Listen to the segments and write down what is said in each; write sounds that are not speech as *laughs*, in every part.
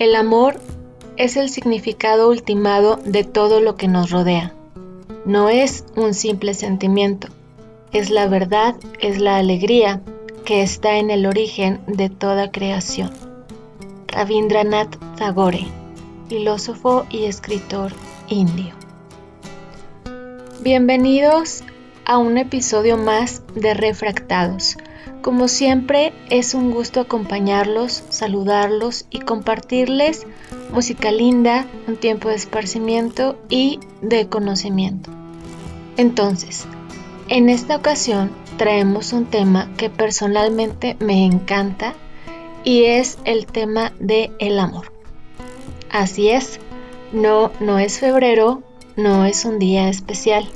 El amor es el significado ultimado de todo lo que nos rodea. No es un simple sentimiento, es la verdad, es la alegría que está en el origen de toda creación. Rabindranath Tagore, filósofo y escritor indio. Bienvenidos a un episodio más de Refractados como siempre, es un gusto acompañarlos, saludarlos y compartirles música linda, un tiempo de esparcimiento y de conocimiento. Entonces, en esta ocasión traemos un tema que personalmente me encanta y es el tema de el amor. Así es, no no es febrero, no es un día especial.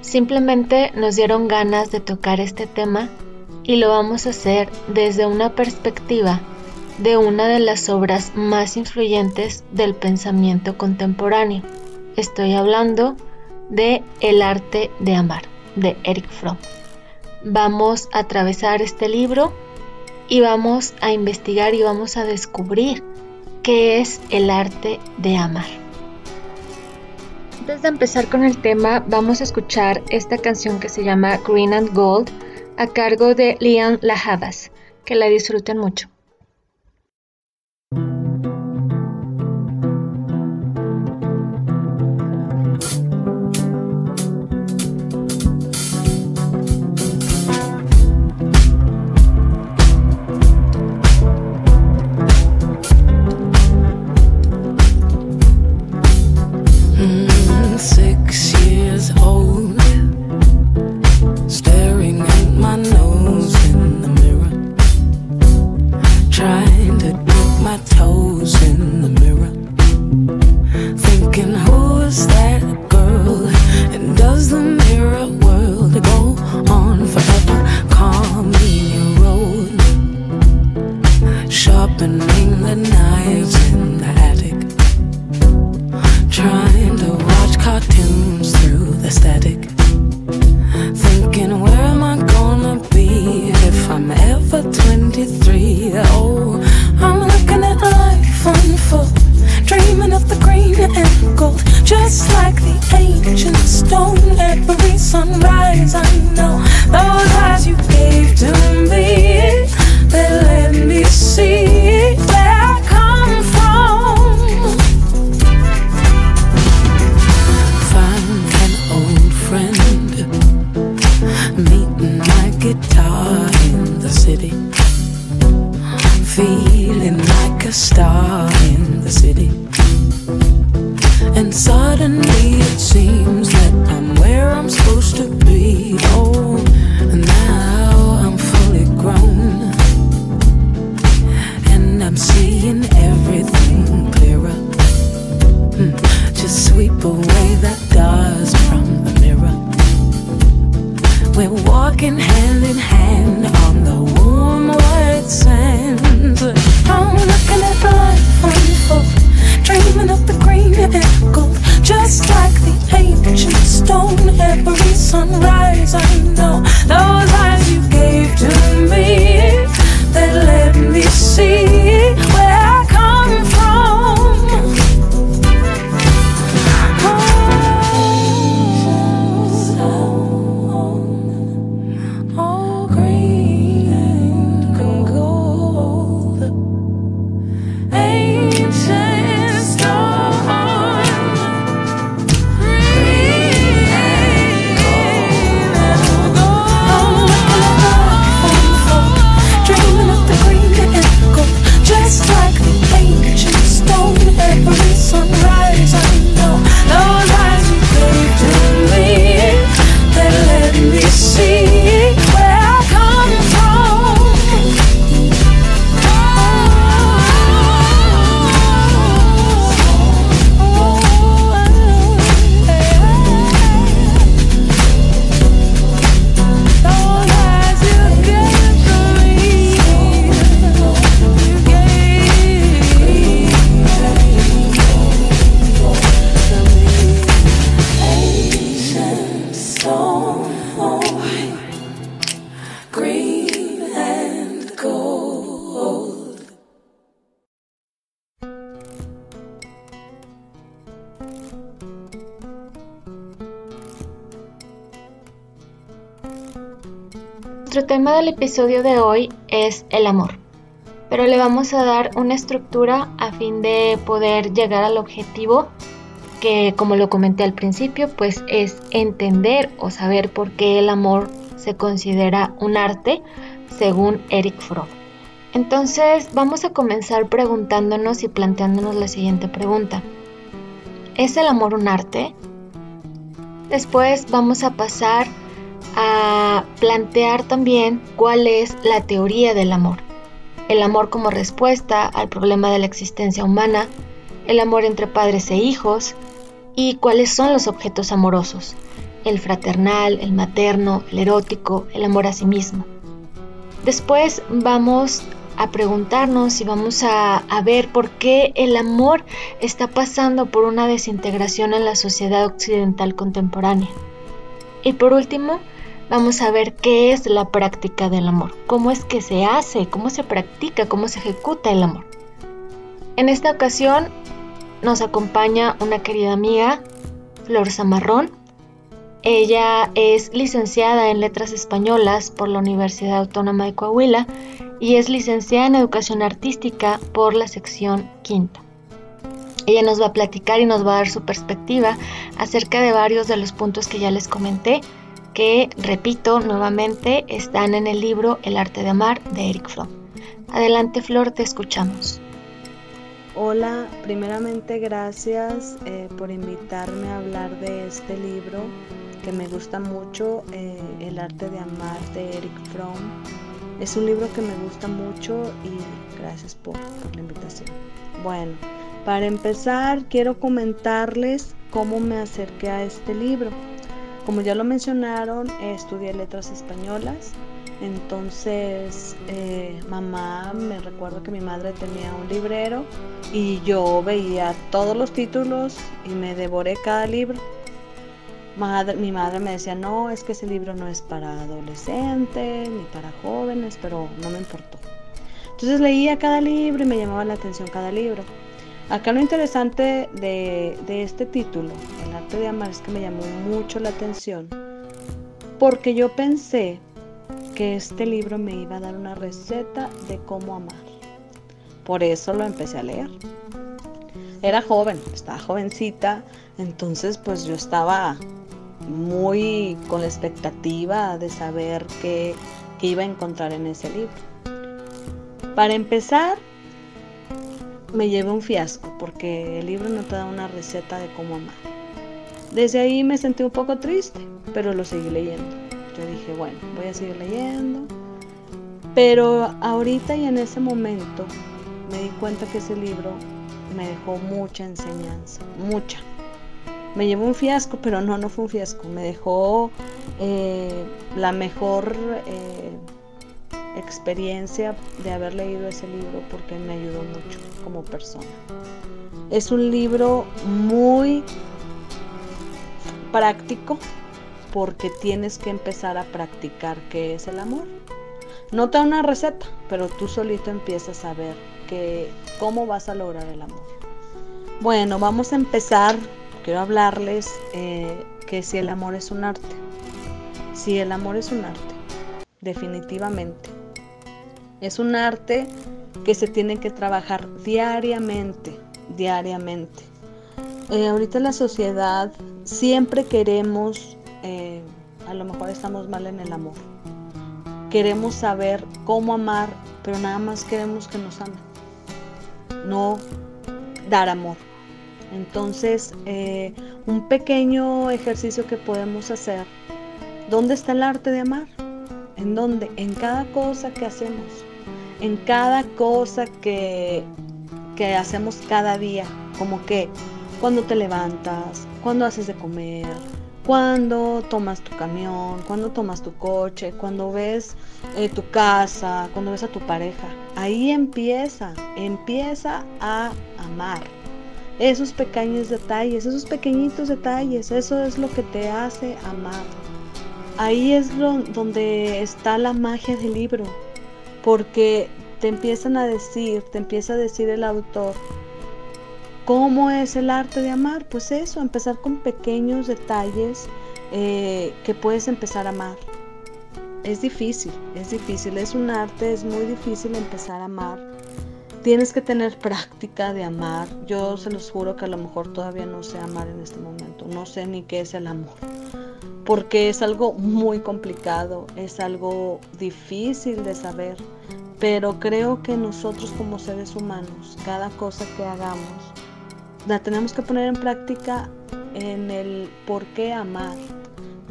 Simplemente nos dieron ganas de tocar este tema y lo vamos a hacer desde una perspectiva de una de las obras más influyentes del pensamiento contemporáneo. Estoy hablando de El arte de amar, de Eric Fromm. Vamos a atravesar este libro y vamos a investigar y vamos a descubrir qué es el arte de amar. Antes de empezar con el tema, vamos a escuchar esta canción que se llama Green and Gold a cargo de Liam Lahavas. Que la disfruten mucho. Episodio de hoy es el amor, pero le vamos a dar una estructura a fin de poder llegar al objetivo que, como lo comenté al principio, pues es entender o saber por qué el amor se considera un arte según Eric Fromm. Entonces vamos a comenzar preguntándonos y planteándonos la siguiente pregunta. ¿Es el amor un arte? Después vamos a pasar a plantear también cuál es la teoría del amor. El amor como respuesta al problema de la existencia humana, el amor entre padres e hijos y cuáles son los objetos amorosos, el fraternal, el materno, el erótico, el amor a sí mismo. Después vamos a preguntarnos y vamos a, a, ver por qué el amor está pasando por una desintegración en la sociedad occidental contemporánea. Y por último, vamos a ver qué es la práctica del amor, cómo es que se hace, cómo se practica, cómo se ejecuta el amor. En esta ocasión nos acompaña una querida amiga, Flor Zamarrón. Ella es licenciada en Letras Españolas por la Universidad Autónoma de Coahuila y es licenciada en Educación Artística por la sección quinta. Ella nos va a platicar y nos va a dar su perspectiva acerca de varios de los puntos que ya les comenté, que, repito nuevamente, están en el libro El arte de amar de Eric Fromm. Adelante Flor, te escuchamos. Hola, primeramente gracias eh, por invitarme a hablar de este libro que me gusta mucho, eh, El arte de amar de Eric Fromm. Es un libro que me gusta mucho y gracias por, por la invitación. Bueno, para empezar quiero comentarles cómo me acerqué a este libro. Como ya lo mencionaron, estudié letras españolas entonces, eh, mamá, me recuerdo que mi madre tenía un librero y yo veía todos los títulos y me devoré cada libro. mi madre me decía, no, es que ese libro no es para adolescentes ni para jóvenes, pero no me importó. Entonces leía cada libro y me llamaba la atención cada libro. Acá lo interesante de, de este título, El arte de amar, es que me llamó mucho la atención porque yo pensé que este libro me iba a dar una receta de cómo amar. Por eso lo empecé a leer. Era joven, estaba jovencita, entonces pues yo estaba muy con la expectativa de saber qué, qué iba a encontrar en ese libro. Para empezar, me llevé un fiasco porque el libro no te da una receta de cómo amar. Desde ahí me sentí un poco triste, pero lo seguí leyendo. Yo dije, bueno, voy a seguir leyendo. Pero ahorita y en ese momento me di cuenta que ese libro me dejó mucha enseñanza, mucha. Me llevó un fiasco, pero no, no fue un fiasco. Me dejó eh, la mejor eh, experiencia de haber leído ese libro porque me ayudó mucho como persona. Es un libro muy práctico, porque tienes que empezar a practicar qué es el amor. No te da una receta, pero tú solito empiezas a ver que, cómo vas a lograr el amor. Bueno, vamos a empezar. Quiero hablarles eh, que si el amor es un arte. Si el amor es un arte, definitivamente. Es un arte que se tiene que trabajar diariamente, diariamente. Eh, ahorita en la sociedad siempre queremos eh, a lo mejor estamos mal en el amor. Queremos saber cómo amar, pero nada más queremos que nos amen. No dar amor. Entonces, eh, un pequeño ejercicio que podemos hacer. ¿Dónde está el arte de amar? ¿En dónde? En cada cosa que hacemos. En cada cosa que, que hacemos cada día. Como que cuando te levantas, cuando haces de comer, cuando tomas tu camión, cuando tomas tu coche, cuando ves eh, tu casa, cuando ves a tu pareja. Ahí empieza, empieza a amar. Esos pequeños detalles, esos pequeñitos detalles, eso es lo que te hace amar. Ahí es donde está la magia del libro, porque te empiezan a decir, te empieza a decir el autor, ¿Cómo es el arte de amar? Pues eso, empezar con pequeños detalles eh, que puedes empezar a amar. es difícil, es difícil, es un arte, es muy difícil empezar a amar. Tienes que tener práctica de amar. Yo se los juro que a lo mejor todavía no sé amar en este momento. No sé ni qué es el amor. Porque es algo muy complicado, es algo difícil de saber. Pero creo que nosotros como seres humanos, cada cosa que hagamos, la tenemos que poner en práctica en el por qué amar,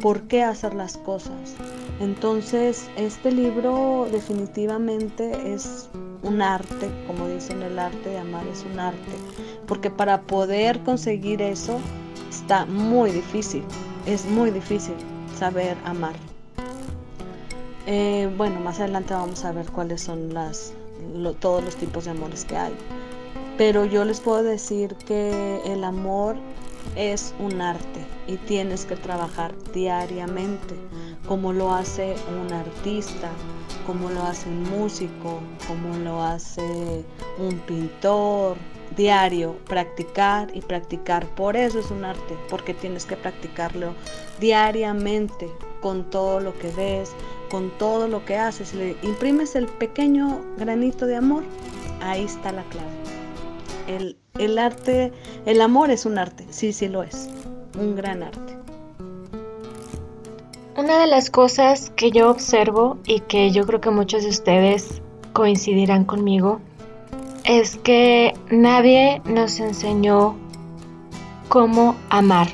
por qué hacer las cosas. Entonces, este libro definitivamente es un arte, como dicen, el arte de amar es un arte, porque para poder conseguir eso está muy difícil, es muy difícil saber amar. Eh, bueno, más adelante vamos a ver cuáles son las, todos los tipos de amores que hay. Pero yo les puedo decir que el amor es un arte y tienes que trabajar diariamente, como lo hace un artista, como lo hace un músico, como lo hace un pintor, diario, practicar y practicar. Por eso es un arte, porque tienes que practicarlo diariamente con todo lo que ves, con todo lo que haces. Le imprimes el pequeño granito de amor, ahí está la clave. El, el arte, el amor es un arte, sí, sí lo es, un gran arte. Una de las cosas que yo observo y que yo creo que muchos de ustedes coincidirán conmigo es que nadie nos enseñó cómo amar.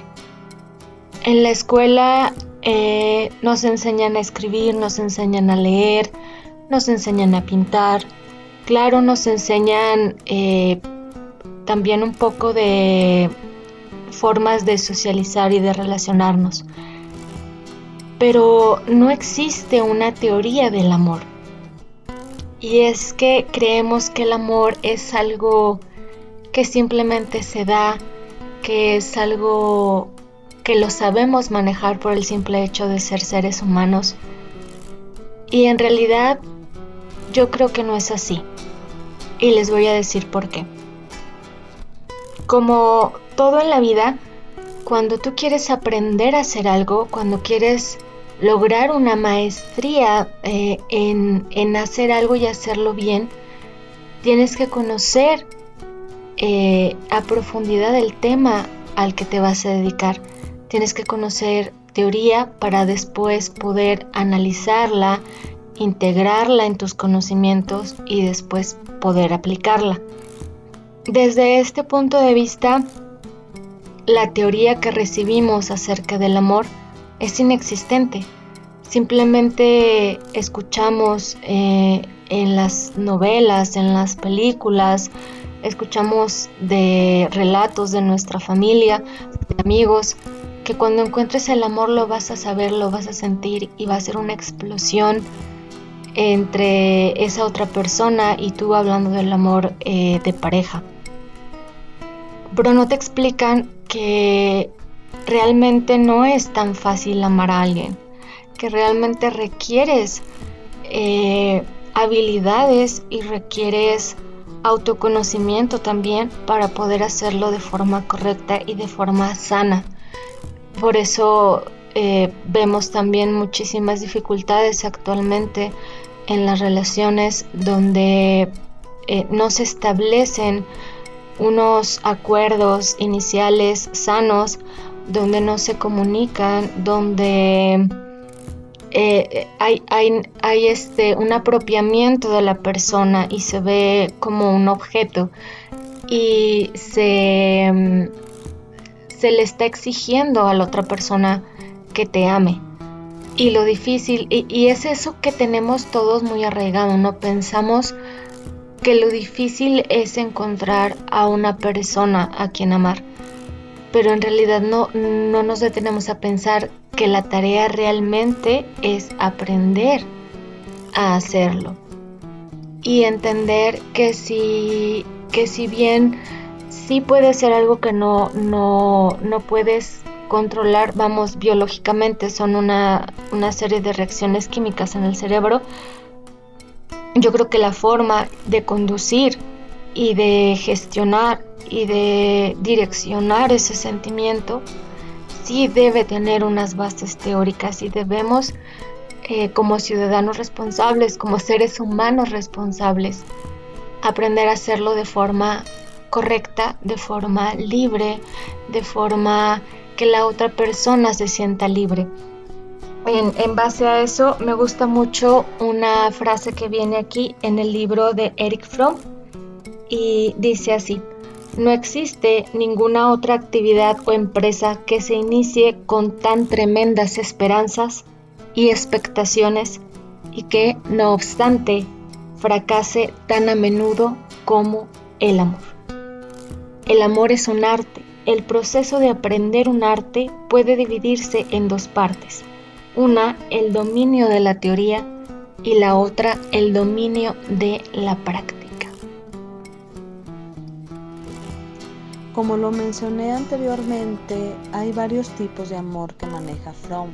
En la escuela eh, nos enseñan a escribir, nos enseñan a leer, nos enseñan a pintar. Claro, nos enseñan eh, también un poco de formas de socializar y de relacionarnos. Pero no existe una teoría del amor. Y es que creemos que el amor es algo que simplemente se da, que es algo que lo sabemos manejar por el simple hecho de ser seres humanos. Y en realidad yo creo que no es así. Y les voy a decir por qué. Como todo en la vida, cuando tú quieres aprender a hacer algo, cuando quieres lograr una maestría eh, en, hacer algo y hacerlo bien, tienes que conocer eh, a profundidad el tema al que te vas a dedicar. Tienes que conocer teoría para después poder analizarla, integrarla en tus conocimientos y después poder aplicarla. Desde este punto de vista, la teoría que recibimos acerca del amor es inexistente. Simplemente escuchamos eh, en las novelas, en las películas, escuchamos de relatos de nuestra familia, de amigos, que cuando encuentres el amor lo vas a saber, lo vas a sentir y va a ser una explosión entre esa otra persona y tú hablando del amor eh, de pareja pero no te explican que realmente no es tan fácil amar a alguien, que realmente requieres eh, habilidades y requieres autoconocimiento también para poder hacerlo de forma correcta y de forma sana. Por eso eh, vemos también muchísimas dificultades actualmente en las relaciones donde eh, no se establecen unos acuerdos iniciales sanos donde no se comunican, donde eh, hay, hay, este, un apropiamiento de la persona y se ve como un objeto y se, se le está exigiendo a la otra persona que te ame. Y lo difícil, y, y es eso que tenemos todos muy arraigado, ¿no? Pensamos que lo difícil es encontrar a una persona a quien amar, pero en realidad no, no nos detenemos a pensar que la tarea realmente es aprender a hacerlo y entender que si, que si bien sí puede ser algo que no, no, no puedes controlar, vamos, biológicamente son una, una serie de reacciones químicas en el cerebro, yo creo que la forma de conducir y de gestionar y de direccionar ese sentimiento sí debe tener unas bases teóricas y debemos eh, como ciudadanos responsables, como seres humanos responsables, aprender a hacerlo de forma correcta, de forma libre, de forma que la otra persona se sienta libre. En, en, base a eso, me gusta mucho una frase que viene aquí en el libro de Eric Fromm y dice así, no existe ninguna otra actividad o empresa que se inicie con tan tremendas esperanzas y expectaciones y que, no obstante, fracase tan a menudo como el amor. El amor es un arte. El proceso de aprender un arte puede dividirse en dos partes. Una, el dominio de la teoría y la otra, el dominio de la práctica. Como lo mencioné anteriormente, hay varios tipos de amor que maneja Fromm.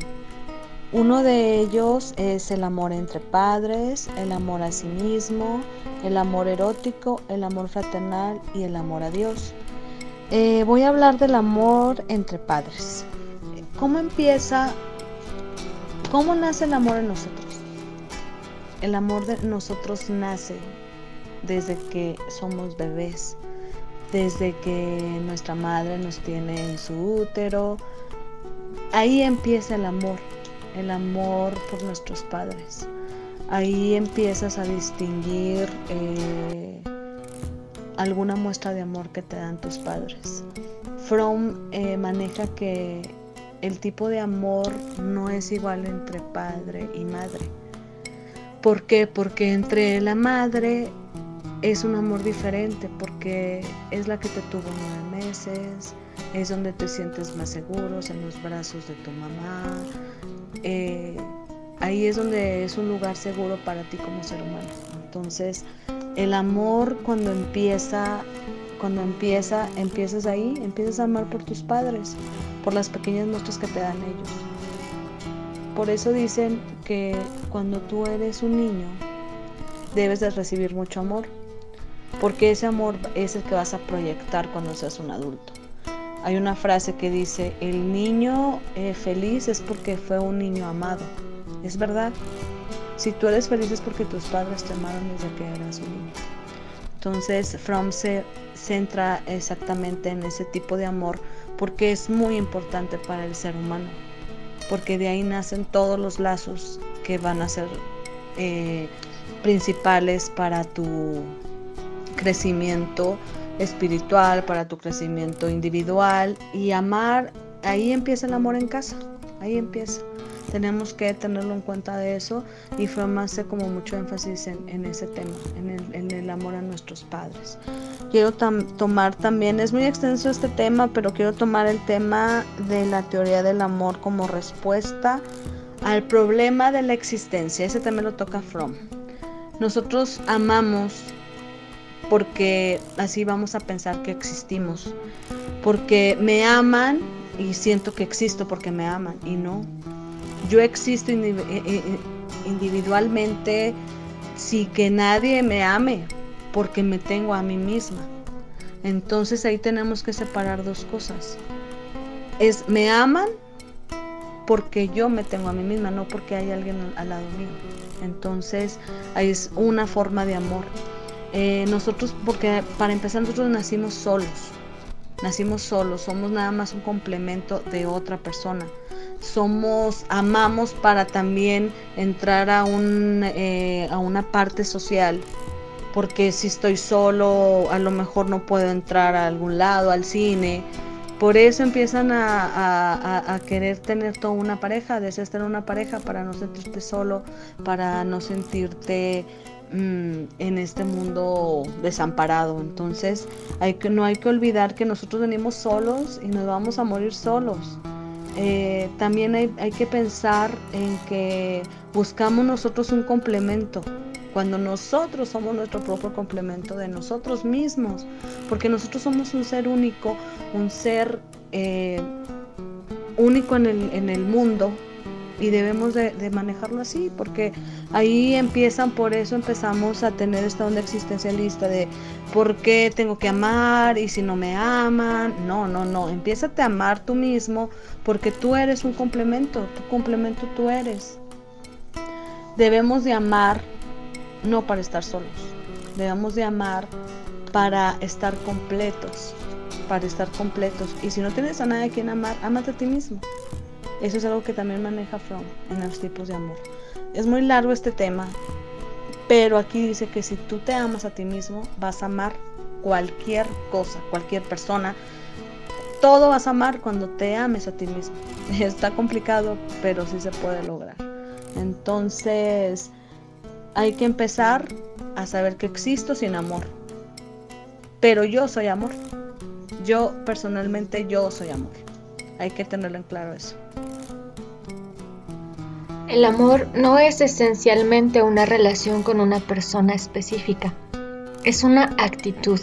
Uno de ellos es el amor entre padres, el amor a sí mismo, el amor erótico, el amor fraternal y el amor a Dios. Eh, voy a hablar del amor entre padres. ¿Cómo empieza? ¿Cómo nace el amor en nosotros? El amor de nosotros nace desde que somos bebés desde que nuestra madre nos tiene en su útero. Ahí empieza el amor, el amor por nuestros padres. Ahí empiezas a distinguir eh, alguna muestra de amor que te dan tus padres. Fromm eh, maneja que el tipo de amor no es igual entre padre y madre. ¿Por qué? Porque entre la madre es un amor diferente porque es la que te tuvo nueve meses, es donde te sientes más seguros en los brazos de tu mamá. Eh, ahí es donde es un lugar seguro para ti como ser humano. Entonces, el amor cuando empieza, cuando empieza, empiezas ahí, empiezas a amar por tus padres, por las pequeñas muestras que te dan ellos. Por eso dicen que cuando tú eres un niño, debes de recibir mucho amor porque ese amor es el que vas a proyectar cuando seas un adulto. Hay una frase que dice, el niño eh, feliz es porque fue un niño amado. Es verdad. Si tú eres feliz es porque tus padres te amaron desde que eras un niño. Entonces, Fromm se centra exactamente en ese tipo de amor porque es muy importante para el ser humano. Porque de ahí nacen todos los lazos que van a ser eh, principales para tu crecimiento espiritual, para tu crecimiento individual y amar, ahí empieza el amor en casa, ahí empieza. Tenemos que tenerlo en cuenta de eso y hace como mucho énfasis en, ese tema, en el, amor a nuestros padres. Quiero tomar también, es muy extenso este tema, pero quiero tomar el tema de la teoría del amor como respuesta al problema de la existencia. Ese también lo toca Fromm. Nosotros amamos porque así vamos a pensar que existimos. Porque me aman y siento que existo porque me aman y no. Yo existo eh, eh, eh, individualmente si que nadie me ame porque me tengo a mí misma. Entonces ahí tenemos que separar dos cosas. Es me aman porque yo me tengo a mí misma, no porque hay alguien al lado mío. Entonces ahí es una forma de amor. Eh, nosotros, porque para empezar nosotros nacimos solos, nacimos solos, somos nada más un complemento de otra persona. Somos, amamos para también entrar a, un, eh, a una parte social, porque si estoy solo, a lo mejor no puedo entrar a algún lado, al cine. Por eso empiezan a, a querer tener toda una pareja, deseas tener una pareja para no sentirte solo, para no sentirte Mm, en este mundo desamparado. Entonces hay que, no hay que olvidar que nosotros venimos solos y nos vamos a morir solos. Eh, también hay, hay que pensar en que buscamos nosotros un complemento cuando nosotros somos nuestro propio complemento de nosotros mismos, porque nosotros somos un ser único, un ser eh, único en el, en el mundo, y debemos de, manejarlo así, porque ahí empiezan, por eso empezamos a tener esta onda existencialista de por qué tengo que amar y si no me aman, no, no, no, empieza a amar tú mismo porque tú eres un complemento, tu complemento tú eres. debemos de amar no para estar solos, debemos de amar para estar completos, para estar completos. Y si no tienes a nadie a quien amar, amate a ti mismo. Eso es algo que también maneja Fromm en los tipos de amor. Es muy largo este tema, pero aquí dice que si tú te amas a ti mismo, vas a amar cualquier cosa, cualquier persona. Todo vas a amar cuando te ames a ti mismo. *laughs* Está complicado, pero sí se puede lograr. Entonces, hay que empezar a saber que existo sin amor. Pero yo soy amor. Yo personalmente, yo soy amor. Hay que tenerlo en claro eso. El amor no es esencialmente una relación con una persona específica. Es una actitud,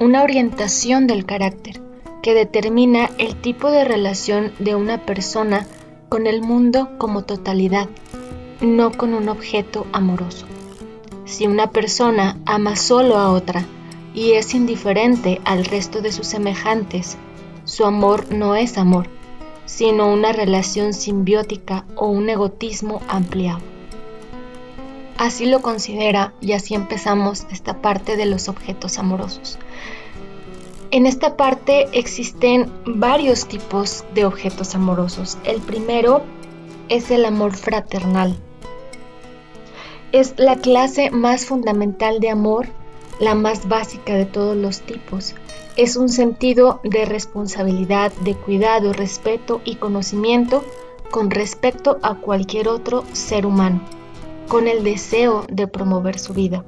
una orientación del carácter que determina el tipo de relación de una persona con el mundo como totalidad, no con un objeto amoroso. Si una persona ama solo a otra y es indiferente al resto de sus semejantes, su amor no es amor, sino una relación simbiótica o un egotismo ampliado. Así lo considera y así empezamos esta parte de los objetos amorosos. En esta parte existen varios tipos de objetos amorosos. El primero es el amor fraternal. Es la clase más fundamental de amor, la más básica de todos los tipos es un sentido de responsabilidad, de cuidado, respeto y conocimiento con respecto a cualquier otro ser humano, con el deseo de promover su vida.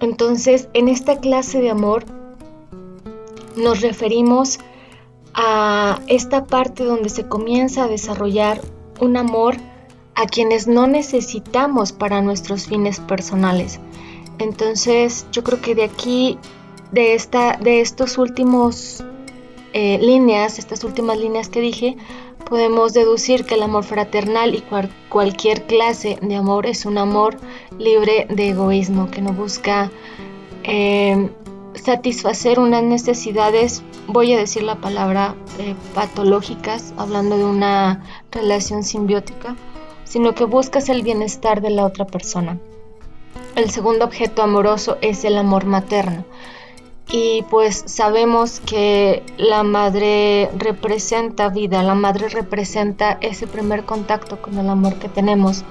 Entonces, en esta clase de amor nos referimos a esta parte donde se comienza a desarrollar un amor a quienes no necesitamos para nuestros fines personales. Entonces, yo creo que de aquí de, esta, de estos últimos eh, líneas, estas últimas líneas que dije, podemos deducir que el amor fraternal y cualquier clase de amor es un amor libre de egoísmo, que no busca eh, satisfacer unas necesidades, voy a decir la palabra eh, patológicas, hablando de una relación simbiótica, sino que buscas el bienestar de la otra persona. El segundo objeto amoroso es el amor materno y pues sabemos que la madre representa vida, la madre representa ese primer contacto con el amor que tenemos,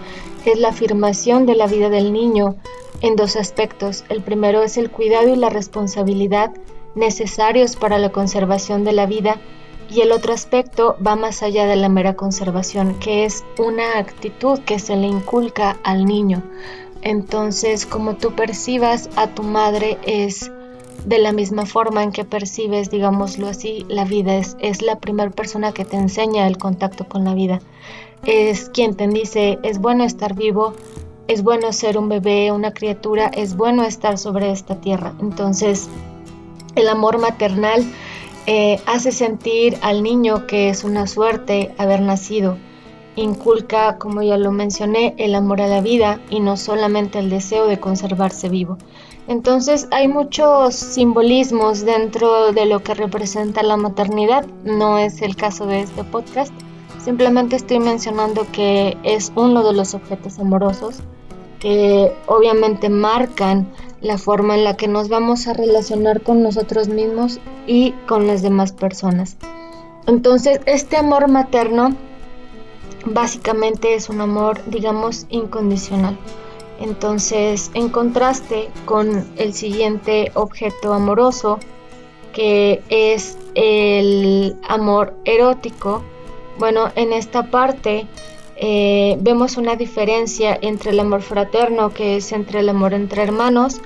es la afirmación de la vida del niño en dos aspectos. El primero es el cuidado y la responsabilidad necesarios para la conservación de la vida y el otro aspecto va más allá de la mera conservación, que es una actitud que se le inculca al niño. Entonces, como tú percibas a tu madre es de la misma forma en que percibes, digámoslo así, la vida. Es, la primera persona que te enseña el contacto con la vida. Es quien te dice, es bueno estar vivo, es bueno ser un bebé, una criatura, es bueno estar sobre esta tierra. Entonces, el amor maternal eh, hace sentir al niño que es una suerte haber nacido. Inculca, como ya lo mencioné, el amor a la vida y no solamente el deseo de conservarse vivo. Entonces hay muchos simbolismos dentro de lo que representa la maternidad. No es el caso de este podcast. Simplemente estoy mencionando que es uno de los objetos amorosos que obviamente marcan la forma en la que nos vamos a relacionar con nosotros mismos y con las demás personas. Entonces, este amor materno básicamente es un amor, digamos, incondicional. Entonces, en contraste con el siguiente objeto amoroso, que es el amor erótico, bueno, en esta parte eh, vemos una diferencia entre el amor fraterno, que es entre el amor entre hermanos,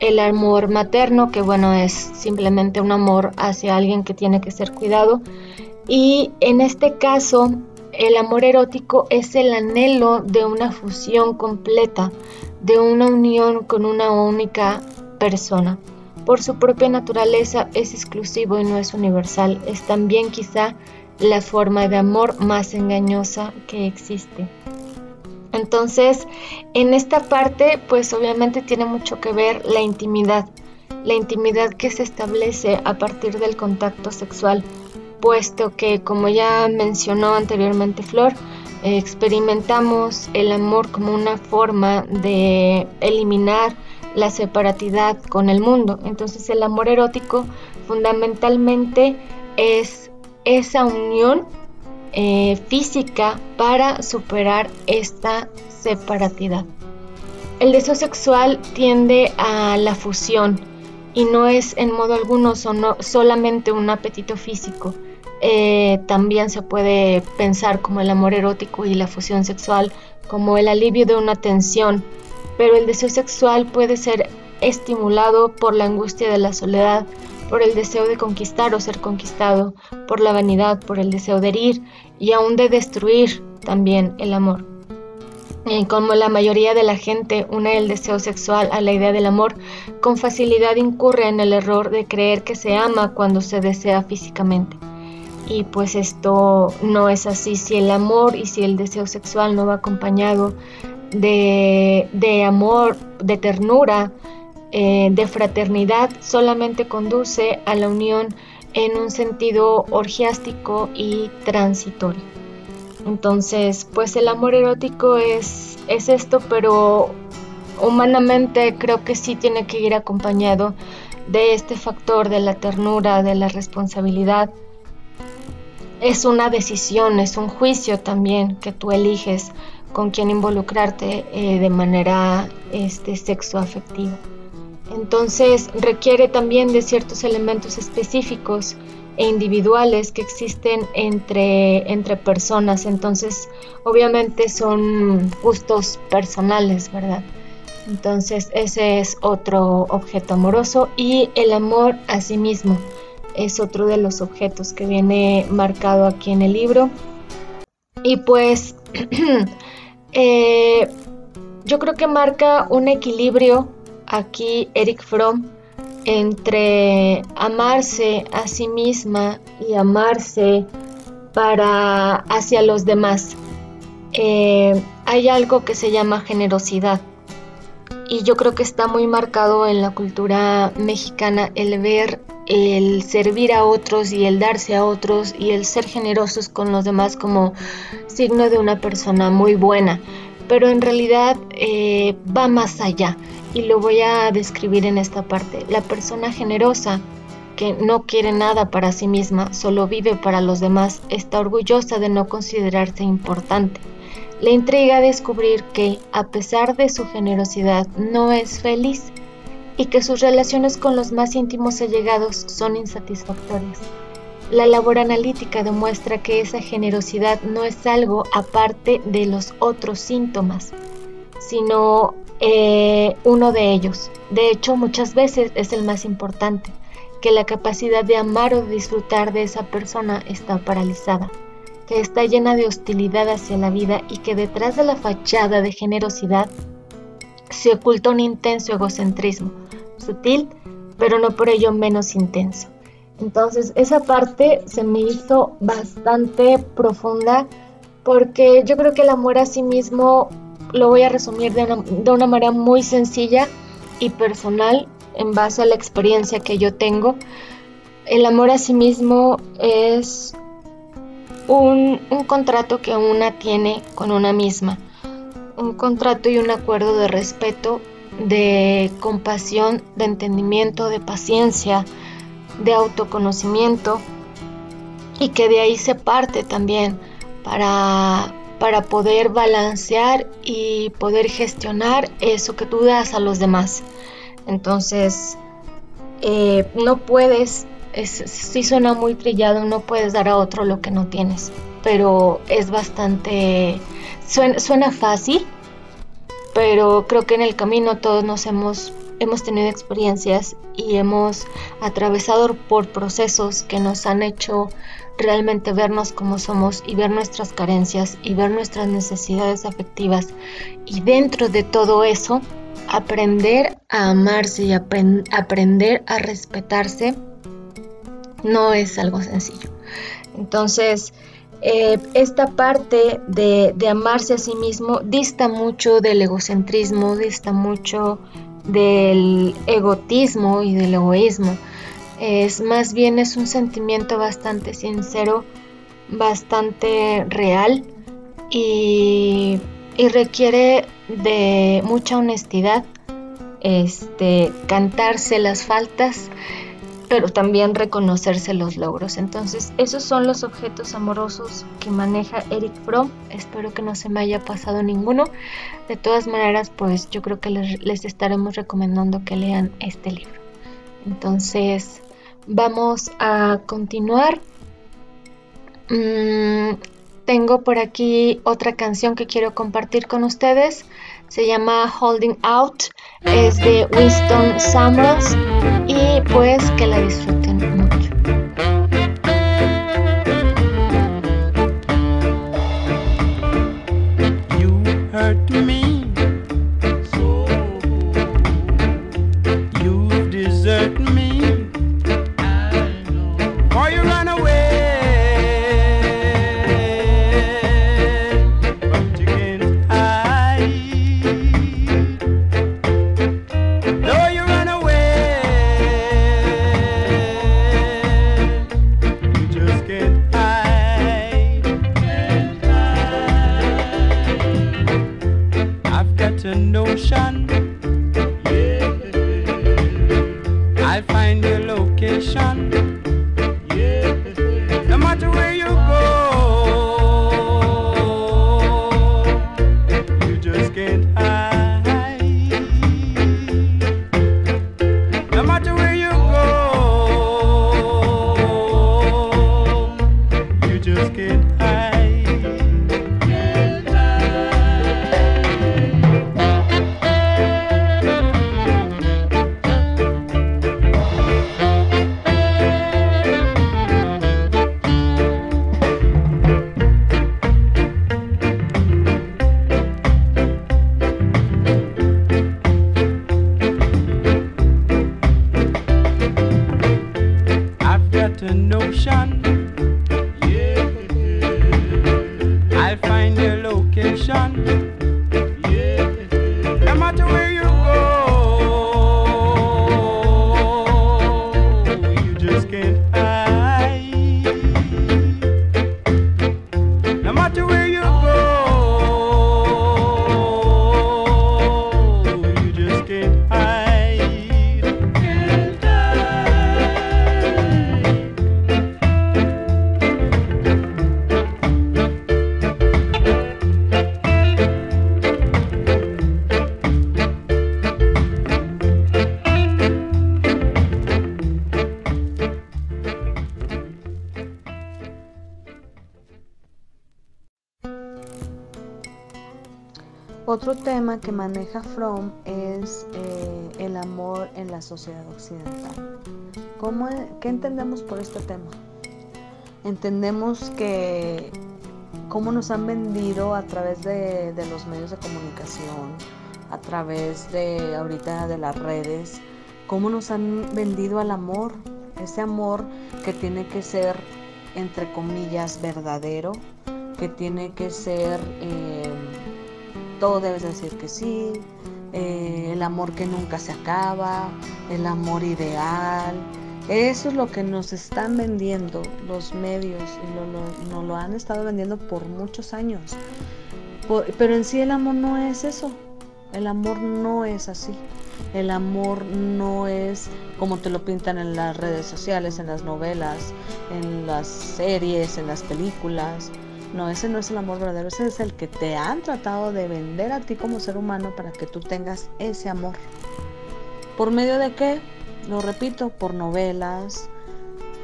el amor materno, que bueno, es simplemente un amor hacia alguien que tiene que ser cuidado, y en este caso el amor erótico es el anhelo de una fusión completa, de una unión con una única persona. Por su propia naturaleza es exclusivo y no es universal. Es también quizá la forma de amor más engañosa que existe. Entonces, en esta parte, pues obviamente tiene mucho que ver la intimidad, la intimidad que se establece a partir del contacto sexual puesto que, como ya mencionó anteriormente Flor, experimentamos el amor como una forma de eliminar la separatidad con el mundo. Entonces el amor erótico fundamentalmente es esa unión eh, física para superar esta separatidad. El deseo sexual tiende a la fusión y no es en modo alguno solamente un apetito físico. Eh, también se puede pensar como el amor erótico y la fusión sexual como el alivio de una tensión, pero el deseo sexual puede ser estimulado por la angustia de la soledad, por el deseo de conquistar o ser conquistado, por la vanidad, por el deseo de herir y aún de destruir también el amor. Como la mayoría de la gente une el deseo sexual a la idea del amor, con facilidad incurre en el error de creer que se ama cuando se desea físicamente. Y pues esto no es así. Si el amor y si el deseo sexual no va acompañado de, de amor, de ternura, eh, de fraternidad solamente conduce a la unión en un sentido orgiástico y transitorio. Entonces, pues el amor erótico es, es esto, pero humanamente creo que sí tiene que ir acompañado de este factor de la ternura, de la responsabilidad. Es una decisión, es un juicio también que tú eliges con quién involucrarte eh, de manera este, sexoafectiva. Entonces requiere también de ciertos elementos específicos e individuales que existen entre, entre personas. Entonces, obviamente son gustos personales, ¿verdad? Entonces, ese es otro objeto amoroso y el amor a sí mismo es otro de los objetos que viene marcado aquí en el libro. Y pues, *clears throat* eh, yo creo que marca un equilibrio aquí Eric Fromm entre amarse a sí misma y amarse para hacia los demás. Eh, hay algo que se llama generosidad y yo creo que está muy marcado en la cultura mexicana el ver el servir a otros y el darse a otros y el ser generosos con los demás como signo de una persona muy buena pero en realidad eh, va más allá y lo voy a describir en esta parte. La persona generosa que no quiere nada para sí misma, solo vive para los demás, está orgullosa de no considerarse importante. Le intriga descubrir que, a pesar de su generosidad, no es feliz y que sus relaciones con los más íntimos allegados son insatisfactorias. La labor analítica demuestra que esa generosidad no es algo aparte de los otros síntomas, sino eh, uno de ellos. De hecho, muchas veces es el más importante, que la capacidad de amar o disfrutar de esa persona está paralizada, que está llena de hostilidad hacia la vida y que detrás de la fachada de generosidad se oculta un intenso egocentrismo, sutil, pero no por ello menos intenso. Entonces esa parte se me hizo bastante profunda porque yo creo que el amor a sí mismo lo voy a resumir de una, manera muy sencilla y personal en base a la experiencia que yo tengo. El amor a sí mismo es un, un, contrato que una tiene con una misma. Un contrato y un acuerdo de respeto, de compasión, de entendimiento, de paciencia, de autoconocimiento y que de ahí se parte también para para poder balancear y poder gestionar eso que tú das a los demás. Entonces, eh, no puedes, si suena muy trillado, no puedes dar a otro lo que no tienes, pero es bastante, suena, suena fácil, pero creo que en el camino todos nos hemos, hemos tenido experiencias y hemos atravesado por procesos que nos han hecho realmente vernos como somos y ver nuestras carencias y ver nuestras necesidades afectivas. Y dentro de todo eso aprender a amarse y aprender a respetarse no es algo sencillo. Entonces, eh, esta parte de, de, amarse a sí mismo dista mucho del egocentrismo, dista mucho del egotismo y del egoísmo es más bien es un sentimiento bastante sincero, bastante real y, requiere de mucha honestidad, este, cantarse las faltas, pero también reconocerse los logros. Entonces, esos son los objetos amorosos que maneja Eric Fromm. Espero que no se me haya pasado ninguno. De todas maneras, pues yo creo que les, estaremos recomendando que lean este libro. Entonces, vamos a continuar. Mm, tengo por aquí otra canción que quiero compartir con ustedes. Se llama Holding Out. Es de Winston Samuels. Y pues que la disfruten mucho. Otro tema que maneja Fromm es eh, el amor en la sociedad occidental. ¿Cómo, ¿Qué entendemos por este tema? Entendemos que cómo nos han vendido a través de, de los medios de comunicación, a través de ahorita de las redes, cómo nos han vendido al amor, ese amor que tiene que ser, entre comillas, verdadero, que tiene que ser... Eh, todo debes decir que sí, eh, el amor que nunca se acaba, el amor ideal. Eso es lo que nos están vendiendo los medios y nos lo han estado vendiendo por muchos años. pero en sí el amor no es eso. El amor no es así. El amor no es como te lo pintan en las redes sociales, en las novelas, en las series, en las películas. No, ese no es el amor verdadero, ese es el que te han tratado de vender a ti como ser humano para que tú tengas ese amor. ¿Por medio de qué? Lo repito, por novelas.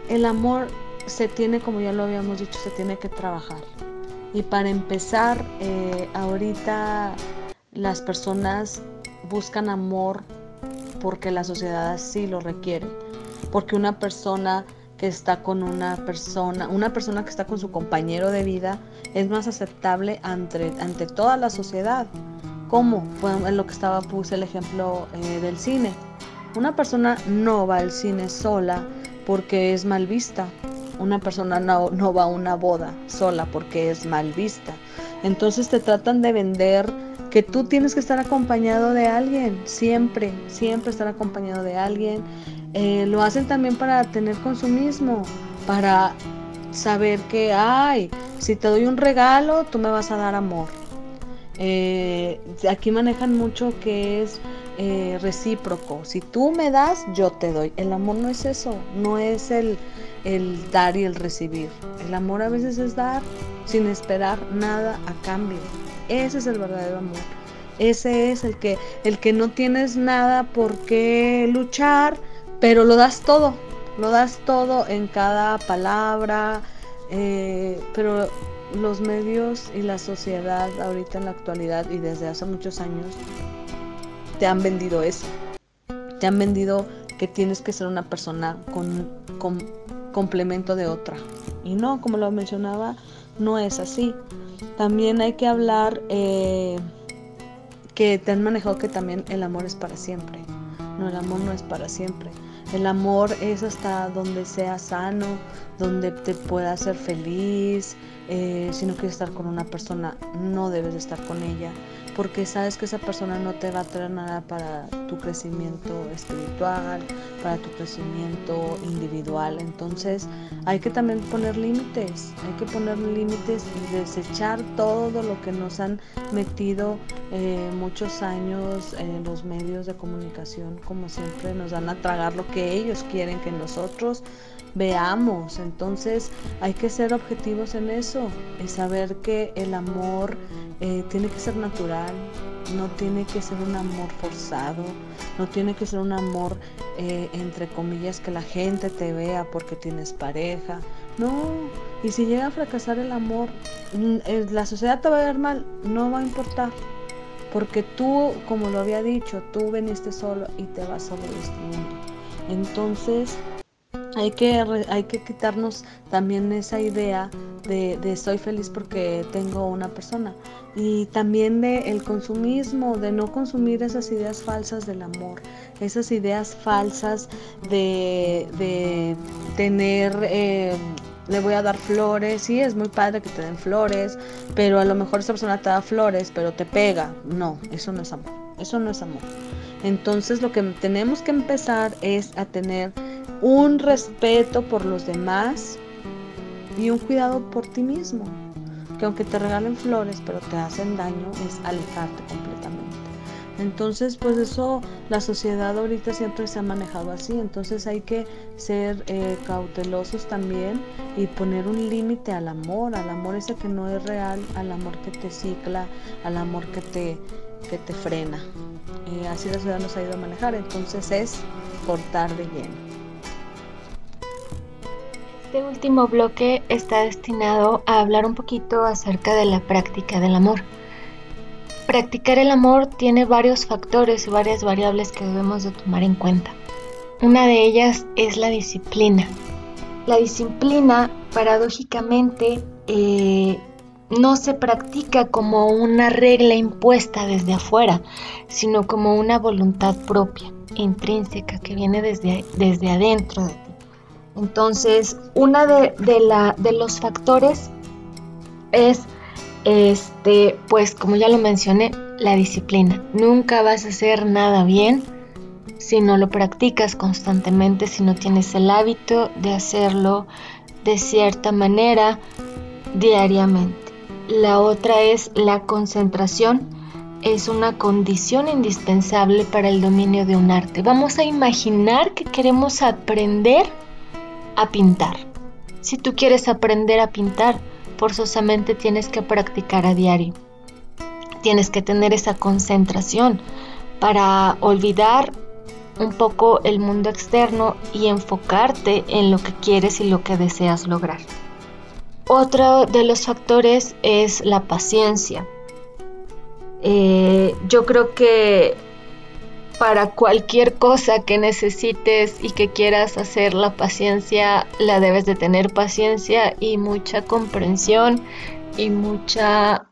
El amor se tiene, como ya lo habíamos dicho, se tiene que trabajar. Y para empezar, eh, ahorita las personas buscan amor porque la sociedad así lo requiere. Porque una persona que está con una persona, una persona que está con su compañero de vida, es más aceptable ante, ante toda la sociedad. ¿Cómo? Fue en lo que estaba, puse el ejemplo eh, del cine. Una persona no va al cine sola porque es mal vista. Una persona no, no va a una boda sola porque es mal vista. Entonces te tratan de vender que tú tienes que estar acompañado de alguien, siempre, siempre estar acompañado de alguien eh, lo hacen también para tener consumismo, para saber que, ay, Si te doy un regalo, tú me vas a dar amor. Eh, aquí manejan mucho que es eh, recíproco. Si tú me das, yo te doy. El amor no es eso, no es el, el dar y el recibir. El amor a veces es dar sin esperar nada a cambio. Ese es el verdadero amor. Ese es el que, el que no tienes nada por qué luchar, pero lo das todo. Lo das todo en cada palabra. Eh, pero los medios y la sociedad ahorita en la actualidad y desde hace muchos años te han vendido eso. Te han vendido que tienes que ser una persona con, complemento de otra. Y no, como lo mencionaba, no es así. También hay que hablar eh, que te han manejado que también el amor es para siempre. No, el amor no es para siempre. El amor es hasta donde sea sano, donde te pueda hacer feliz. Eh, si no quieres estar con una persona, no debes estar con ella porque sabes que esa persona no te va a traer nada para tu crecimiento espiritual, para tu crecimiento individual. Entonces hay que también poner límites, hay que poner límites y desechar todo lo que nos han metido eh, muchos años en los medios de comunicación, como siempre nos dan a tragar lo que ellos quieren que nosotros veamos. Entonces hay que ser objetivos en eso y saber que el amor eh, tiene que ser natural, no tiene que ser un amor forzado, no tiene que ser un amor eh, entre comillas que la gente te vea porque tienes pareja. No, y si llega a fracasar el amor, mm, eh, la sociedad te va a ver mal, no va a importar. Porque tú, como lo había dicho, tú veniste solo y te vas solo de este mundo. Entonces, hay que, hay que quitarnos también esa idea de, de, soy feliz porque tengo una persona. Y también de el consumismo, de no consumir esas ideas falsas del amor, esas ideas falsas de, de tener, eh, le voy a dar flores, sí, es muy padre que te den flores, pero a lo mejor esa persona te da flores, pero te pega, no, eso no es amor, eso no es amor. Entonces lo que tenemos que empezar es a tener un respeto por los demás y un cuidado por ti mismo. Que aunque te regalen flores, pero te hacen daño, es alejarte completamente. Entonces, pues eso, la sociedad ahorita siempre se ha manejado así, entonces hay que ser eh, cautelosos también y poner un límite al amor, al amor ese que no es real, al amor que te cicla, al amor que te, que te frena. Eh, así la sociedad nos ha ido a manejar, entonces es cortar de lleno. Este último bloque está destinado a hablar un poquito acerca de la práctica del amor. Practicar el amor tiene varios factores y varias variables que debemos de tomar en cuenta. Una de ellas es la disciplina. La disciplina, paradójicamente, eh, no se practica como una regla impuesta desde afuera, sino como una voluntad propia, intrínseca, que viene desde, desde adentro de entonces, una de, de los factores es, este, pues como ya lo mencioné, la disciplina. Nunca vas a hacer nada bien si no lo practicas constantemente, si no tienes el hábito de hacerlo de cierta manera diariamente. La otra es la concentración. Es una condición indispensable para el dominio de un arte. Vamos a imaginar que queremos aprender a pintar. Si tú quieres aprender a pintar, forzosamente tienes que practicar a diario. Tienes que tener esa concentración para olvidar un poco el mundo externo y enfocarte en lo que quieres y lo que deseas lograr. Otro de los factores es la paciencia. Eh, yo creo que para cualquier cosa que necesites y que quieras hacer la paciencia, la debes de tener paciencia y mucha comprensión y mucha,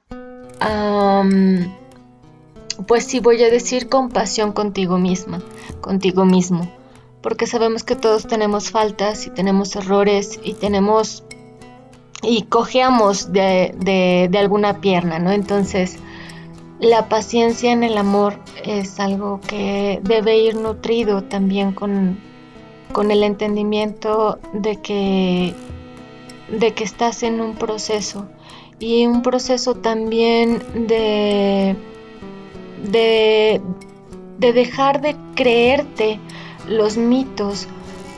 pues sí voy a decir compasión contigo misma, contigo mismo, porque sabemos que todos tenemos faltas y tenemos errores y tenemos y cojeamos de, de, de alguna pierna, ¿no? Entonces, la paciencia en el amor es algo que debe ir nutrido también con, el entendimiento de que de que estás en un proceso y un proceso también de, de, de dejar de creerte los mitos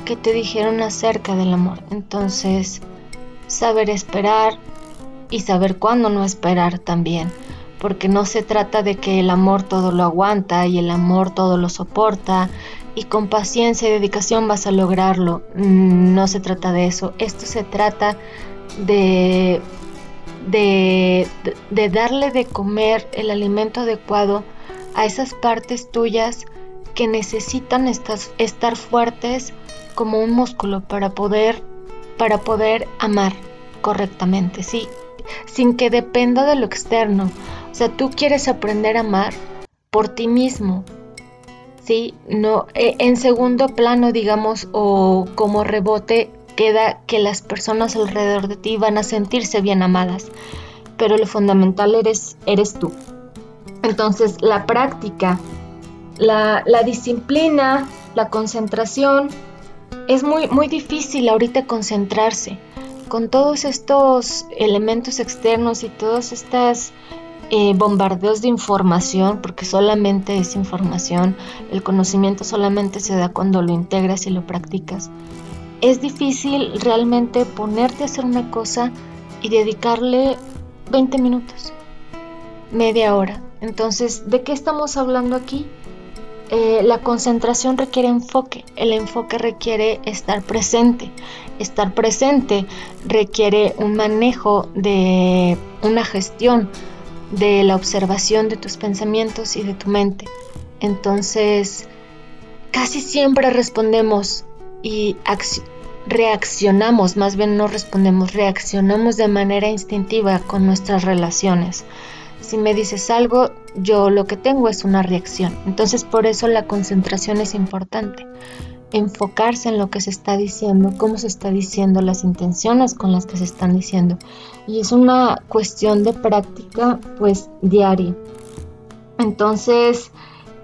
que te dijeron acerca del amor. Entonces, saber esperar y saber cuándo no esperar también. Porque no se trata de que el amor todo lo aguanta y el amor todo lo soporta y con paciencia y dedicación vas a lograrlo. Mm, no se trata de eso. Esto se trata de, de, darle de comer el alimento adecuado a esas partes tuyas que necesitan estar, estar fuertes como un músculo para poder, para poder amar correctamente, ¿sí? sin que dependa de lo externo. O sea, tú quieres aprender a amar por ti mismo, ¿sí? No, eh, en segundo plano, digamos, o como rebote, queda que las personas alrededor de ti van a sentirse bien amadas, pero lo fundamental eres, eres tú. Entonces, la práctica, la, la disciplina, la concentración, es muy, muy difícil ahorita concentrarse con todos estos elementos externos y todos estos eh, bombardeos de información, porque solamente es información, el conocimiento solamente se da cuando lo integras y lo practicas. Es difícil realmente ponerte a hacer una cosa y dedicarle 20 minutos, media hora. Entonces, ¿de qué estamos hablando aquí? Eh, la concentración requiere enfoque, el enfoque requiere estar presente, estar presente requiere un manejo de una gestión de la observación de tus pensamientos y de tu mente. Entonces, casi siempre respondemos y reaccionamos, más bien no respondemos, reaccionamos de manera instintiva con nuestras relaciones. Si me dices algo, yo lo que tengo es una reacción. Entonces por eso la concentración es importante. Enfocarse en lo que se está diciendo, cómo se está diciendo, las intenciones con las que se están diciendo. Y es una cuestión de práctica pues diaria. Entonces,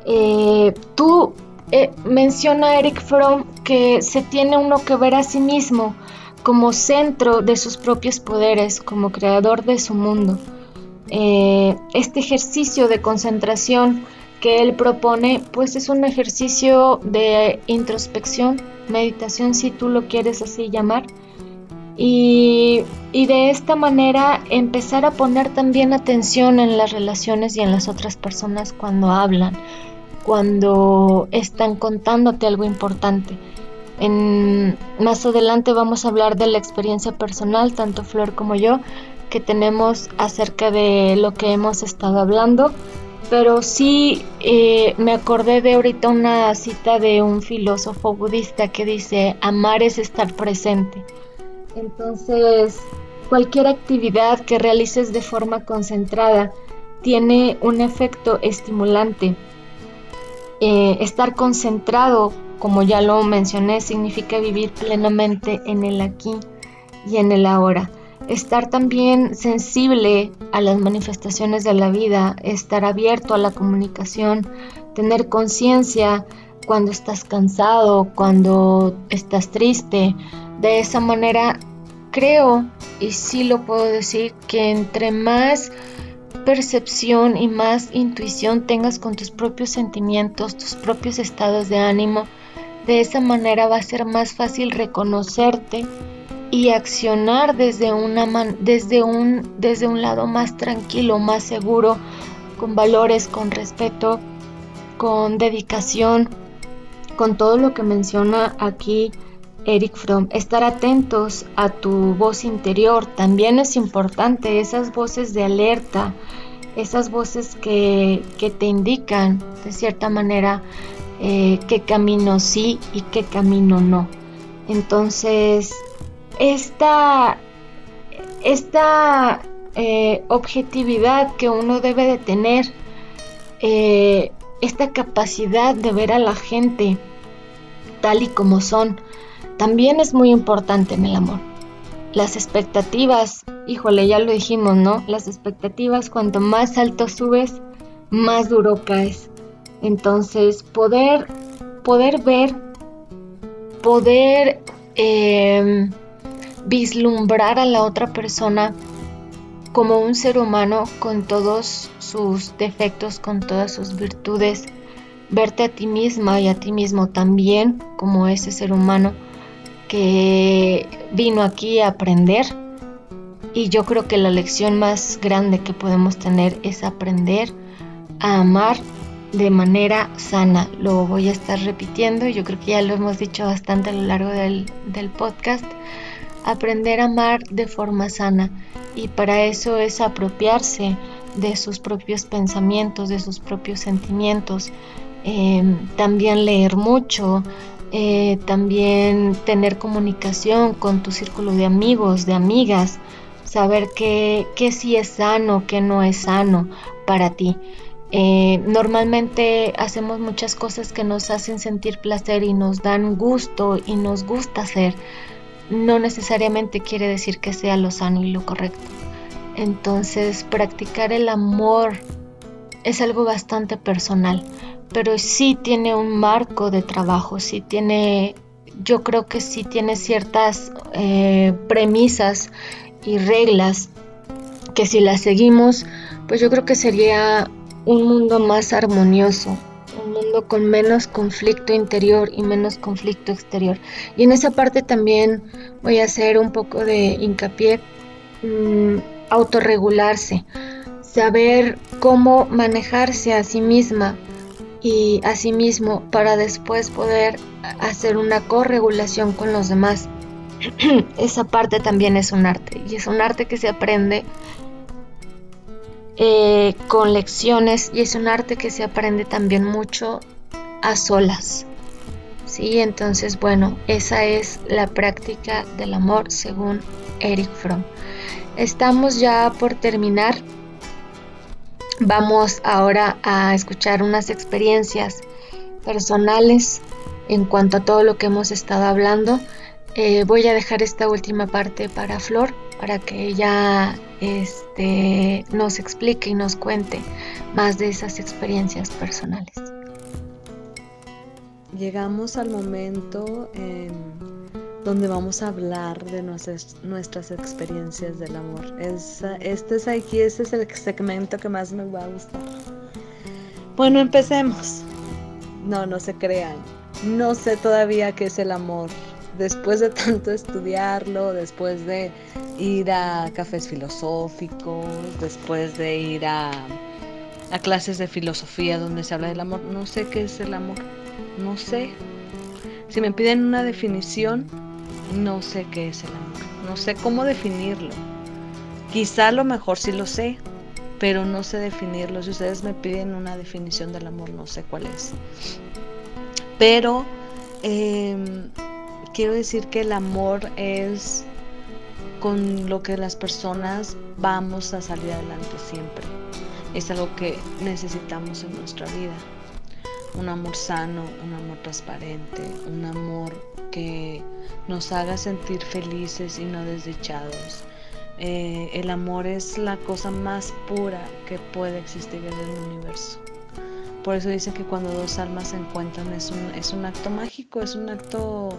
eh, tú eh, menciona Eric Fromm que se tiene uno que ver a sí mismo como centro de sus propios poderes, como creador de su mundo. Eh, este ejercicio de concentración que él propone, pues es un ejercicio de introspección, meditación, si tú lo quieres así llamar. Y, y, de esta manera empezar a poner también atención en las relaciones y en las otras personas cuando hablan, cuando están contándote algo importante. En, más adelante vamos a hablar de la experiencia personal, tanto Flor como yo, que tenemos acerca de lo que hemos estado hablando, pero sí eh, me acordé de ahorita una cita de un filósofo budista que dice, amar es estar presente. Entonces, cualquier actividad que realices de forma concentrada tiene un efecto estimulante. Eh, estar concentrado, como ya lo mencioné, significa vivir plenamente en el aquí y en el ahora estar también sensible a las manifestaciones de la vida, estar abierto a la comunicación, tener conciencia cuando estás cansado, cuando estás triste. De esa manera creo, y sí lo puedo decir, que entre más percepción y más intuición tengas con tus propios sentimientos, tus propios estados de ánimo, de esa manera va a ser más fácil reconocerte y accionar desde, una desde, un, desde un lado más tranquilo, más seguro, con valores, con respeto, con dedicación, con todo lo que menciona aquí Eric Fromm. Estar atentos a tu voz interior también es importante, esas voces de alerta, esas voces que, te indican de cierta manera eh, qué camino sí y qué camino no. Entonces, esta, esta eh, objetividad que uno debe de tener, eh, esta capacidad de ver a la gente tal y como son, también es muy importante en el amor. Las expectativas, híjole, ya lo dijimos, ¿no? Las expectativas, cuanto más alto subes, más duro caes. Entonces, poder, poder ver, poder eh, vislumbrar a la otra persona como un ser humano con todos sus defectos, con todas sus virtudes, verte a ti misma y a ti mismo también como ese ser humano que vino aquí a aprender. Y yo creo que la lección más grande que podemos tener es aprender a amar de manera sana. Lo voy a estar repitiendo, yo creo que ya lo hemos dicho bastante a lo largo del, del podcast. Aprender a amar de forma sana y para eso es apropiarse de sus propios pensamientos, de sus propios sentimientos, em, también leer mucho, eh, también tener comunicación con tu círculo de amigos, de amigas, saber qué, qué sí es sano, qué no es sano para ti. Eh, normalmente hacemos muchas cosas que nos hacen sentir placer y nos dan gusto y nos gusta hacer. No necesariamente quiere decir que sea lo sano y lo correcto. Entonces, practicar el amor es algo bastante personal, pero sí tiene un marco de trabajo, sí tiene, yo creo que sí tiene ciertas eh, premisas y reglas que si las seguimos, pues yo creo que sería un mundo más armonioso, con menos conflicto interior y menos conflicto exterior. Y en esa parte también voy a hacer un poco de hincapié. Mm, autorregularse, saber cómo manejarse a sí misma y a sí mismo para después poder hacer una corregulación con los demás. *clears throat* Esa parte también es un arte y es un arte que se aprende eh, con lecciones y es un arte que se aprende también mucho a solas. Sí, entonces bueno, esa es la práctica del amor según Eric Fromm. Estamos ya por terminar. Vamos ahora a escuchar unas experiencias personales en cuanto a todo lo que hemos estado hablando. Eh, voy a dejar esta última parte para Flor para que ella este, nos explique y nos cuente más de esas experiencias personales. Llegamos al momento en donde vamos a hablar de nuestras, experiencias del amor. este es aquí, este es el segmento que más me va a gustar. Bueno, empecemos. No, no se crean. No sé todavía qué es el amor. Después de tanto estudiarlo, después de ir a cafés filosóficos, después de ir a, a clases de filosofía donde se habla del amor, no sé qué es el amor. No sé. Si me piden una definición, no sé qué es el amor, no sé cómo definirlo. Quizá lo mejor sí lo sé, pero no sé definirlo. Si ustedes me piden una definición del amor, no sé cuál es. Pero em, quiero decir que el amor es con lo que las personas vamos a salir adelante siempre. Es algo que necesitamos en nuestra vida. Un amor sano, un amor transparente, un amor que nos haga sentir felices y no desdichados. Eh, el amor es la cosa más pura que puede existir en el universo. Por eso dicen que cuando dos almas se encuentran es un, es un acto mágico, es un acto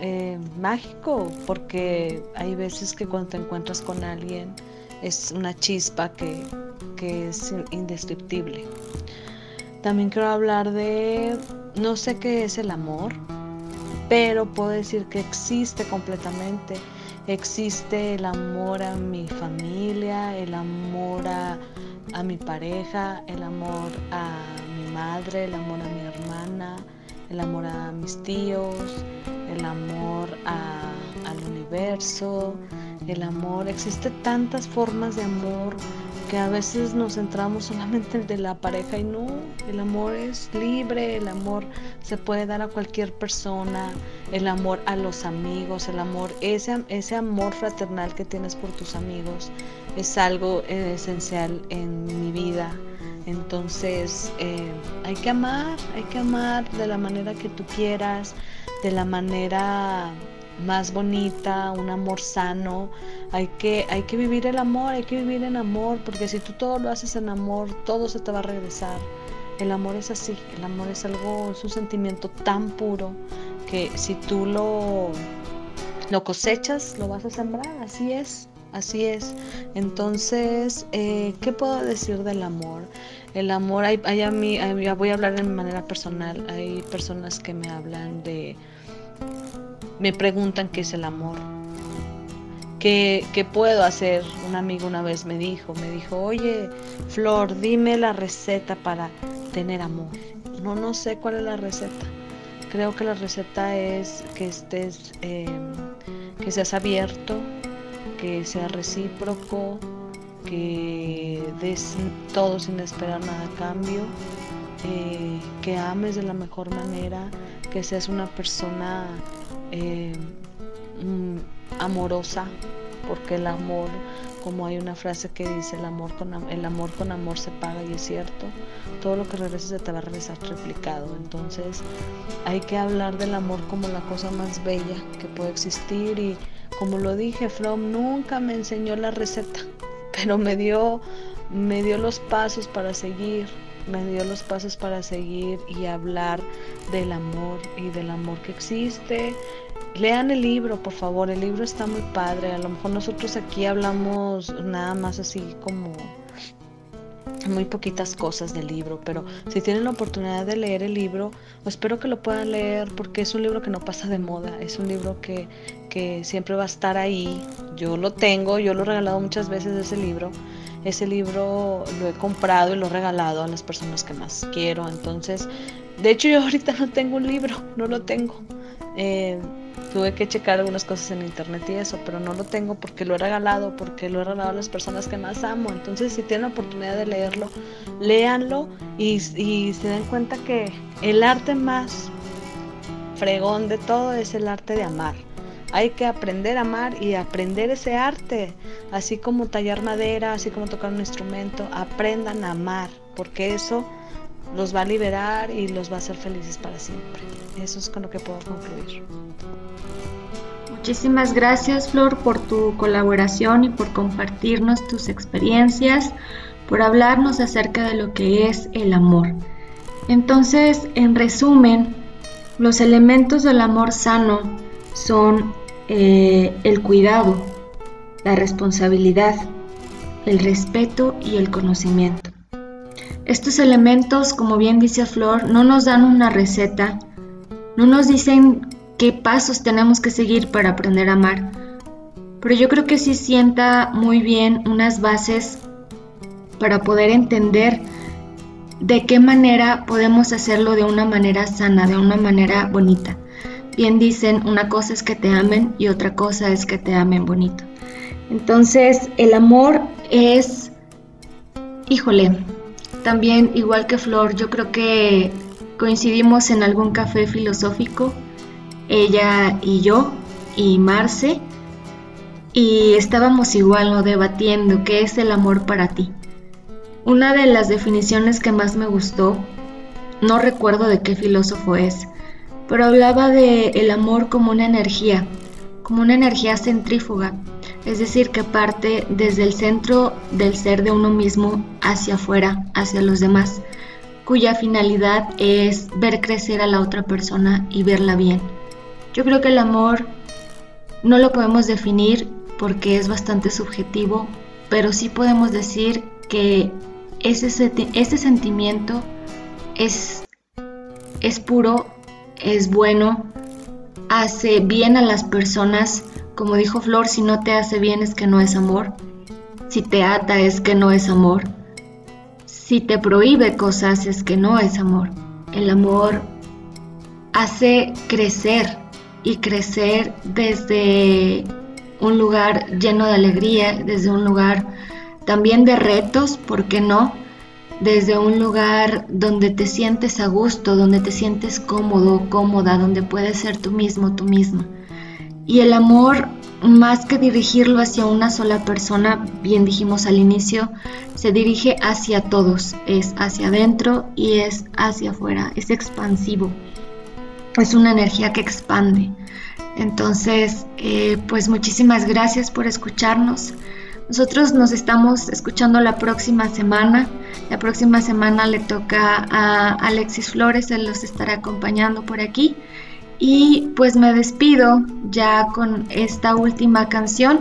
eh, mágico, porque hay veces que cuando te encuentras con alguien es una chispa que, que es indescriptible. También quiero hablar de, no sé qué es el amor, pero puedo decir que existe completamente. Existe el amor a mi familia, el amor a, mi pareja, el amor a mi madre, el amor a mi hermana, el amor a mis tíos, el amor al universo, el amor. Existe tantas formas de amor que a veces nos centramos solamente en de la pareja y no, el amor es libre, el amor se puede dar a cualquier persona, el amor a los amigos, el amor, ese, ese amor fraternal que tienes por tus amigos es algo eh, esencial en mi vida. Entonces eh, hay que amar, hay que amar de la manera que tú quieras, de la manera más bonita, un amor sano. Hay que, hay que vivir el amor, hay que vivir en amor, porque si tú todo lo haces en amor, todo se te va a regresar. El amor es así, el amor es algo, es un sentimiento tan puro que si tú lo, lo cosechas, lo vas a sembrar, así es. Así es. Entonces, eh, ¿qué puedo decir del amor? El amor, hay, hay a mí, voy a hablar de manera personal. Hay personas que me hablan de, me preguntan qué es el amor. ¿Qué, ¿Qué, puedo hacer? Un amigo una vez me dijo, me dijo, oye, Flor, dime la receta para tener amor. No, no sé cuál es la receta. Creo que la receta es que estés, eh, que seas abierto, que sea recíproco, que des todo sin esperar nada a cambio, eh, que ames de la mejor manera, que seas una persona eh, mm, amorosa, porque el amor, como hay una frase que dice, el amor, con, el amor con amor se paga y es cierto, todo lo que regreses se te va a regresar triplicado. Entonces hay que hablar del amor como la cosa más bella que puede existir y como lo dije, From nunca me enseñó la receta, pero me dio, me dio los pasos para seguir, me dio los pasos para seguir y hablar del amor y del amor que existe. Lean el libro, por favor, el libro está muy padre. A lo mejor nosotros aquí hablamos nada más así como muy poquitas cosas del libro, pero si tienen la oportunidad de leer el libro, espero que lo puedan leer porque es un libro que no pasa de moda, es un libro que, siempre va a estar ahí. Yo lo tengo, yo lo he regalado muchas veces ese libro. Ese libro lo he comprado y lo he regalado a las personas que más quiero. Entonces, de hecho yo *laughs* ahorita no tengo un libro, no lo tengo. Eh, tuve que checar algunas cosas en internet y eso, pero no lo tengo porque lo he regalado, porque lo he regalado a las personas que más amo. Entonces, si tienen la oportunidad de leerlo, léanlo y, y se den cuenta que el arte más fregón de todo es el arte de amar. Hay que aprender a amar y aprender ese arte, así como tallar madera, así como tocar un instrumento, aprendan a amar, porque eso los va a liberar y los va a hacer felices para siempre. Eso es con lo que puedo concluir. Muchísimas gracias Flor por tu colaboración y por compartirnos tus experiencias, por hablarnos acerca de lo que es el amor. Entonces, en resumen, los elementos del amor sano son eh, el cuidado, la responsabilidad, el respeto y el conocimiento. Estos elementos, como bien dice Flor, no nos dan una receta, no nos dicen qué pasos tenemos que seguir para aprender a amar, pero yo creo que sí sienta muy bien unas bases para poder entender de qué manera podemos hacerlo de una manera sana, de una manera bonita. Bien dicen, una cosa es que te amen y otra cosa es que te amen bonito. Entonces, el amor es, híjole, también igual que Flor, yo creo que coincidimos en algún café filosófico, ella y yo y Marce, y estábamos igual, ¿no? Debatiendo qué es el amor para ti. Una de las definiciones que más me gustó, no recuerdo de qué filósofo es, pero hablaba de el amor como una energía, como una energía centrífuga, es decir, que parte desde el centro del ser de uno mismo hacia afuera, hacia los demás, cuya finalidad es ver crecer a la otra persona y verla bien. Yo creo que el amor no lo podemos definir porque es bastante subjetivo, pero sí podemos decir que ese, ese sentimiento es, es puro, es bueno, hace bien a las personas. Como dijo Flor, si no te hace bien es que no es amor. Si te ata es que no es amor. Si te prohíbe cosas es que no es amor. El amor hace crecer y crecer desde un lugar lleno de alegría, desde un lugar también de retos, ¿por qué no? Desde un lugar donde te sientes a gusto, donde te sientes cómodo, cómoda, donde puedes ser tú mismo, tú misma. Y el amor más que dirigirlo hacia una sola persona, bien dijimos al inicio, se dirige hacia todos, es hacia adentro y es hacia afuera, es expansivo, es una energía que expande. Entonces, eh, pues muchísimas gracias por escucharnos. Nosotros nos estamos escuchando la próxima semana. La próxima semana le toca a Alexis Flores, él los estará acompañando por aquí. Y pues me despido ya con esta última canción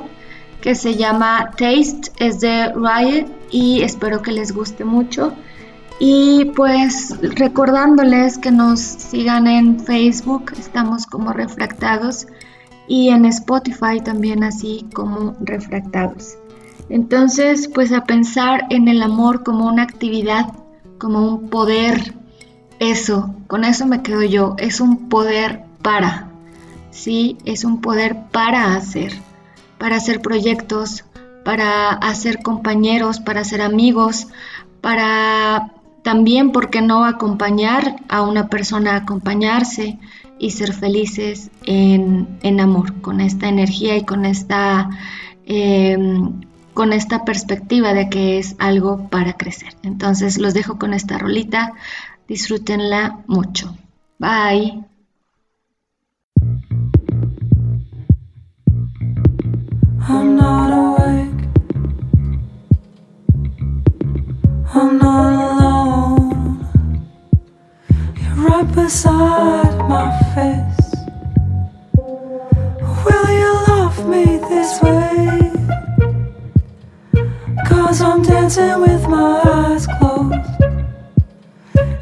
que se llama Taste, es de Riot y espero que les guste mucho. Y pues recordándoles que nos sigan en Facebook, estamos como refractados, y en Spotify también así como refractados. Entonces, pues a pensar en el amor como una actividad, como un poder, eso, con eso me quedo yo, es un poder para, sí, es un poder para hacer, para hacer proyectos, para hacer compañeros, para hacer amigos, para también, ¿por qué no acompañar a una persona a acompañarse y ser felices en, amor, con esta energía y con esta, em, con esta perspectiva de que es algo para crecer? Entonces los dejo con esta rolita, disfrútenla mucho. Bye. right beside my face. Dancing with my eyes closed.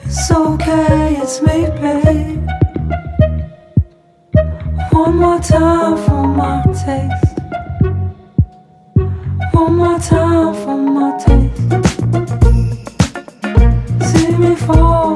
It's okay, it's me, babe. One more time for my taste. One more time for my taste. See me fall